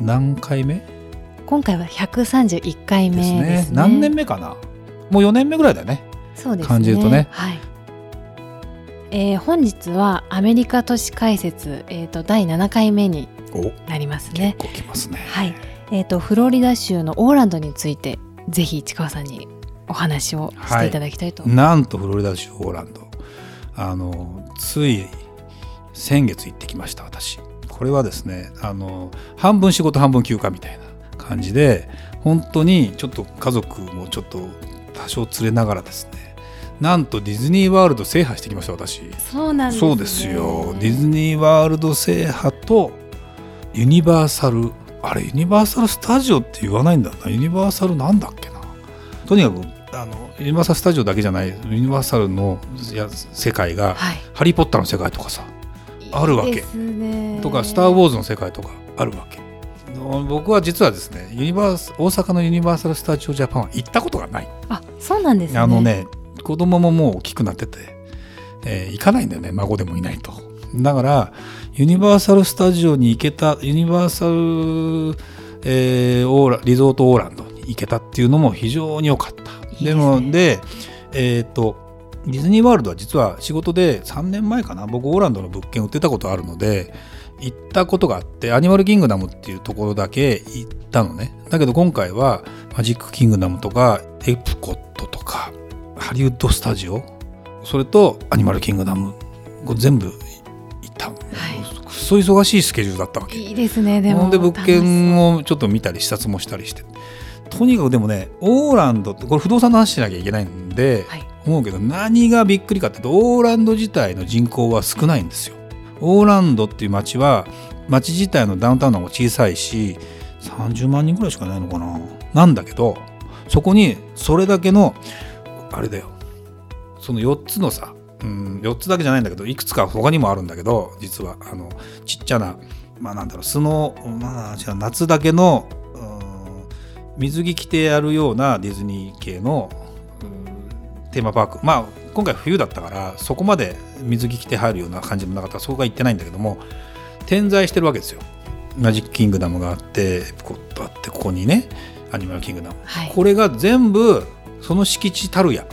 何回目？今回は131回目でですすね。ね何年目かな？もう4年目ぐらいだよね。そうですね。感じるとね。はい。えー本日はアメリカ都市解説、えー、と第7回目におなりますね。結構きますね。はい、えー、とフロリダ州のオーランドについてぜひ市川さんにお話をしていただきたいと、なんとフロリダ州オーランド。あのつい先月行ってきました私これはですねあの半分仕事半分休暇みたいな感じで本当にちょっと家族もちょっと多少連れながらですねなんとディズニーワールド制覇してきました私。そうなんです、ね、そうですよ。ディズニーワールド制覇とユニバーサルあれユニバーサル・スタジオって言わないんだな。ユニバーサルなんだっけな。とにかくあのユニバーサル・スタジオだけじゃないユニバーサルのや世界が、はい。ハリー・ポッターの世界とかさあるわけ。とか「スター・ウォーズ」の世界とかあるわけ。僕は実はですねユニバース大阪のユニバーサル・スタジオ・ジャパンは行ったことがない。あそうなんですね。あのね子供ももう大きくなってて、えー行かないんだよね孫でもいないと。だからユニバーサル・スタジオに行けたユニバーサル、えーオーラリゾートオーランドに行けたっていうのも非常に良かった。ですね。でもでえっ、とディズニーワールドは実は仕事で3年前かな。僕オーランドの物件売ってたことあるので行ったことがあってアニマルキングダムっていうところだけ行ったのね。だけど今回はマジックキングダムとかエプコットとかハリウッドスタジオそれとアニマルキングダム全部行ったの、い。くそ忙しいスケジュールだったわけ。いいですねでも。ほんで物件をちょっと見たり視察もしたりして。とにかくでもねオーランドってこれ不動産の話しなきゃいけないんで、はい思うけど何がびっくりかっていうとオーランド自体の人口は少ないんですよ。オーランドっていう町は町自体のダウンタウンの方が小さいし30万人ぐらいしかないのかななんだけどそこにそれだけのあれだよその4つのさ、うん、4つだけじゃないんだけどいくつか他にもあるんだけど実はあのちっちゃなまあなんだろうスノー、まあ、夏だけの水着着てやるようなディズニー系のテーマパーク。まあ今回冬だったからそこまで水着着て入るような感じもなかった。らそこが行ってないんだけども点在してるわけですよ。マジックキングダムがあってエプコットあってここにねアニマルキングダムはい。これが全部その敷地たるや。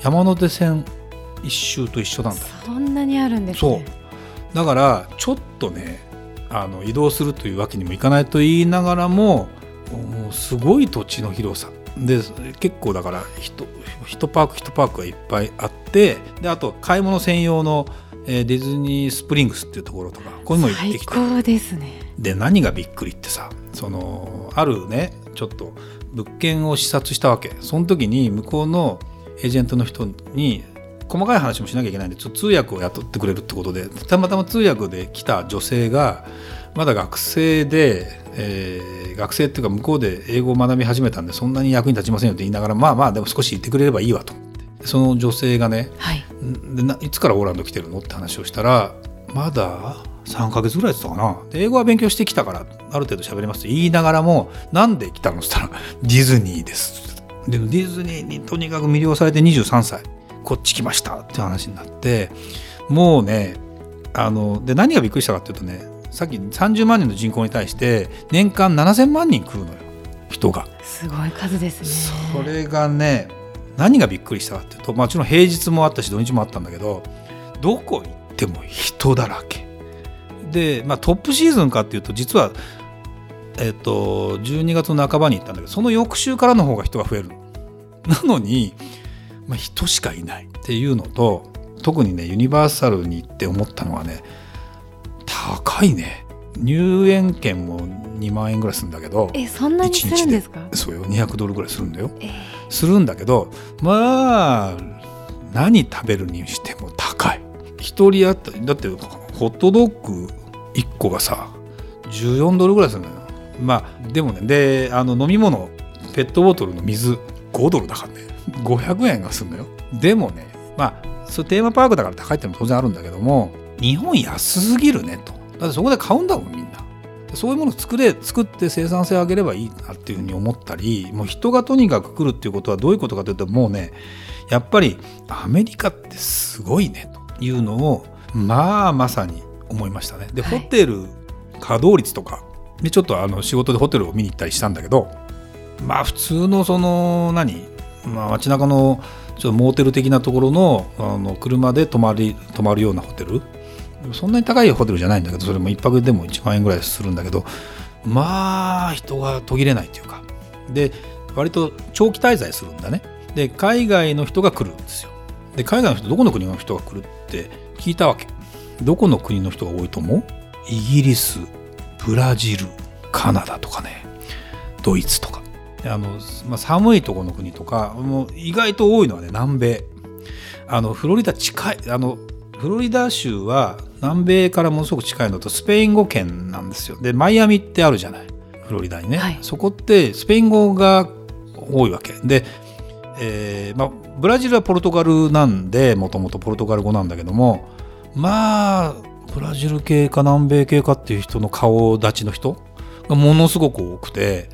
山手線一周と一緒なんだ。よそんなにあるんですそう。ねだからちょっとねあの移動するというわけにもいかないと言いながらももうすごい土地の広さで結構だから一一パーク一パークがいっぱいあってであと買い物専用の、えーディズニースプリングスっていうところとかここにも行って最きて高ですね。で何がびっくりってさそのあるねちょっと物件を視察したわけ。その時に向こうのエージェントの人に細かい話もしなきゃいけないんで通訳を雇ってくれるってことでたまたま通訳で来た女性がまだ学生で、えー学生っていうか向こうで英語を学び始めたんでそんなに役に立ちませんよって言いながらまあまあでも少し言ってくれればいいわと。その女性がねはい。でないつからオーランド来てるのって話をしたらまだ3ヶ月ぐらいだったかな。で英語は勉強してきたからある程度喋れますと言いながらもなんで来たのって言ったら ディズニーです。でディズニーにとにかく魅了されて23歳。こっち来ましたって話になってもうねあので何がびっくりしたかっていうとねさっき30万人の人口に対して年間7000万人来るのよ。人が。すごい数ですね。それがね何がびっくりしたかっていうともちろん平日もあったし土日もあったんだけどどこ行っても人だらけ。で、まあ、トップシーズンかっていうと実は、えっと12月の半ばに行ったんだけどその翌週からの方が人が増えるなのに、まあ、人しかいないっていうのと特にねユニバーサルに行って思ったのはね高いね。入園券も2万円ぐらいするんだけどえそんなにするんですか？そうよ。200ドルぐらいするんだよ。えーするんだけどまあ何食べるにしても高い。一人当たりだってホットドッグ1個がさ14ドルぐらいするのよ。まあでもねであの飲み物ペットボトルの水5ドルだからね。500円がすんのよ。でもねまあそうテーマパークだから高いってのも当然あるんだけども日本安すぎるねとだってそこで買うんだもんみんな。そういうものを作れ作って生産性を上げればいいなっていうふうに思ったりもう人がとにかく来るっていうことはどういうことかというともうねやっぱりアメリカってすごいねというのをまあまさに思いましたね。で、はい。ホテル稼働率とかでちょっとあの仕事でホテルを見に行ったりしたんだけどまあ普通のその何、まあ、街中のちょっとモーテル的なところのあの車で泊まり泊まるようなホテルそんなに高いホテルじゃないんだけどそれも1泊でも1万円ぐらいするんだけどまあ人が途切れないというか。で割と長期滞在するんだね。で海外の人が来るんですよ。で海外の人どこの国の人が来るって聞いたわけ。どこの国の人が多いと思う？イギリスブラジルカナダとかね。ドイツとか。あの、まあ、寒いとこの国とかもう意外と多いのはね南米。あのフロリダ近いあのフロリダ州は南米からものすごく近いのとスペイン語圏なんですよ。でマイアミってあるじゃない。フロリダにね、はい。そこってスペイン語が多いわけ。で、えーまあ、ブラジルはポルトガルなんでもともとポルトガル語なんだけどもまあブラジル系か南米系かっていう人の顔立ちの人がものすごく多くて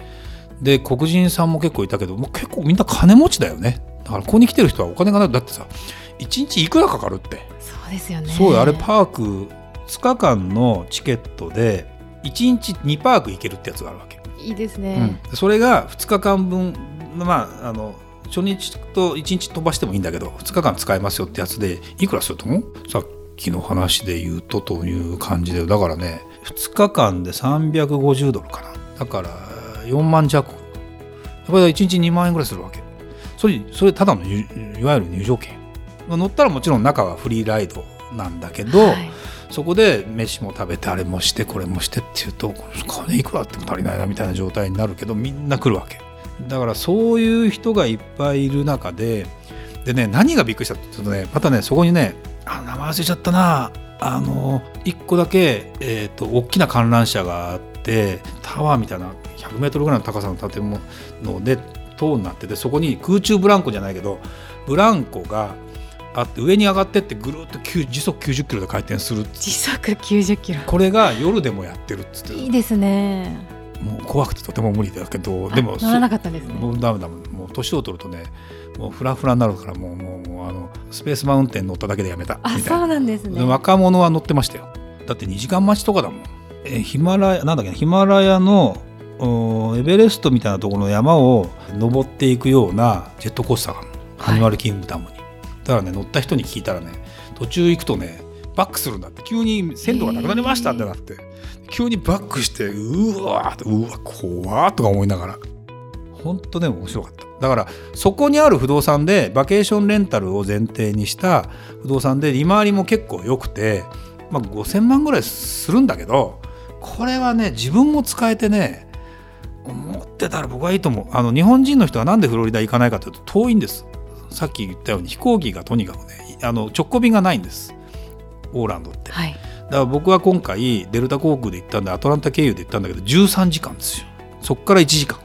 で黒人さんも結構いたけどもう結構みんな金持ちだよね。だからここに来てる人はお金がない。だってさ1日いくらかかるってそうですよね。そうよ。あれパーク2日間のチケットで1日2パーク行けるってやつがあるわけ、いいですうん。それが2日間分まああの初日と1日飛ばしてもいいんだけど2日間使えますよってやつでいくらすると思う？さっきの話で言うとという感じで。だからね2日間で350ドルかな。だから4万弱。やっぱり1日2万円ぐらいするわけ。それそれただのいいわゆる入場券。まあ乗ったらもちろん中はフリーライドなんだけど、はい。そこで飯も食べてあれもしてこれもしてっていうと金いくらあっても足りないなみたいな状態になるけどみんな来るわけ。だからそういう人がいっぱいいる中ででね何がびっくりしたって言うとねまたねそこにねあ名前忘れちゃったな。あの一個だけ、えー、と大きな観覧車があってタワーみたいな100メートルぐらいの高さの建物で塔になっててそこに空中ブランコじゃないけどブランコがあって上に上がってってぐるっと急時速90キロで回転する。時速90キロ。これが夜でもやってるっつっていいですね。もう怖くてとても無理だけどあでも乗らなかったんですね。もうダメだもう年を取るとねもうフラフラになるからもうもうもうあのスペースマウンテン乗っただけでやめたあそうなんですでね若者は乗ってましたよ。だって2時間待ちとかだもん。えヒマラヤなんだっけなヒマラヤのおエベレストみたいなところの山を登っていくようなジェットコースターがアニマルキングダムに、だからね乗った人に聞いたらね途中行くとねバックするんだって。急に線路がなくなりましたってなって、急にバックしてうわーってうわ怖ーとか思いながら。本当ね面白かった。だからそこにある不動産でバケーションレンタルを前提にした不動産で利回りも結構良くて、まあ、5,000万ぐらいするんだけどこれはね自分も使えてね思ってたら僕はいいと思う。あの日本人の人はなんでフロリダ行かないかというと遠いんですさっき言ったように飛行機がとにかくねあの直行便がないんです。オーランドって。はい。だから僕は今回デルタ航空で行ったんでアトランタ経由で行ったんだけど13時間ですよ。そっから1時間。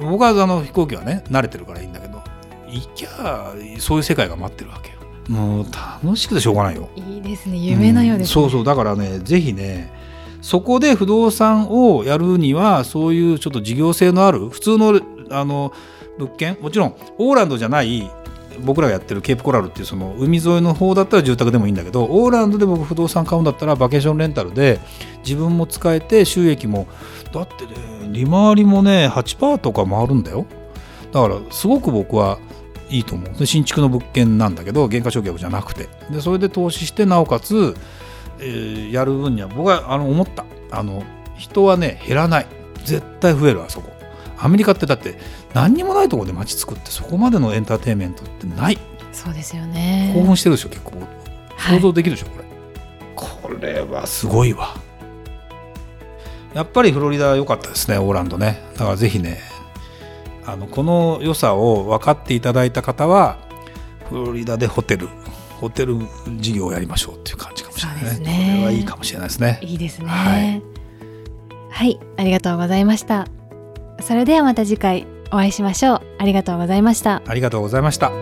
僕はあの飛行機はね慣れてるからいいんだけど行きゃそういう世界が待ってるわけよ。もう楽しくてしょうがないよ。いいですね。夢のようです、ね。そうそう。だからねぜひねそこで不動産をやるにはそういうちょっと事業性のある普通のあの物件？もちろんオーランドじゃない僕らがやってるケープコラルっていうその海沿いの方だったら住宅でもいいんだけどオーランドで僕不動産買うんだったらバケーションレンタルで自分も使えて収益もだってね利回りもね8%とか回るんだよ。だからすごく僕はいいと思う。新築の物件なんだけど減価償却じゃなくて。でそれで投資してなおかつ、えーやる分には僕はあの思った。あの人はね減らない。絶対増えるあそこ。アメリカってだって何にもないところで街作ってそこまでのエンターテインメントってない。そうですよね。興奮してるでしょ結構。はい。想像できるでしょ、これ。これはすごいわ。やっぱりフロリダ良かったですねオーランドね。だからぜひねあのこの良さを分かっていただいた方はフロリダでホテルホテル事業をやりましょうっていう感じかもしれないですね。これはいいかもしれないですね。いいですね。はい。はい、ありがとうございましたそれではまた次回お会いしましょう。ありがとうございました。ありがとうございました。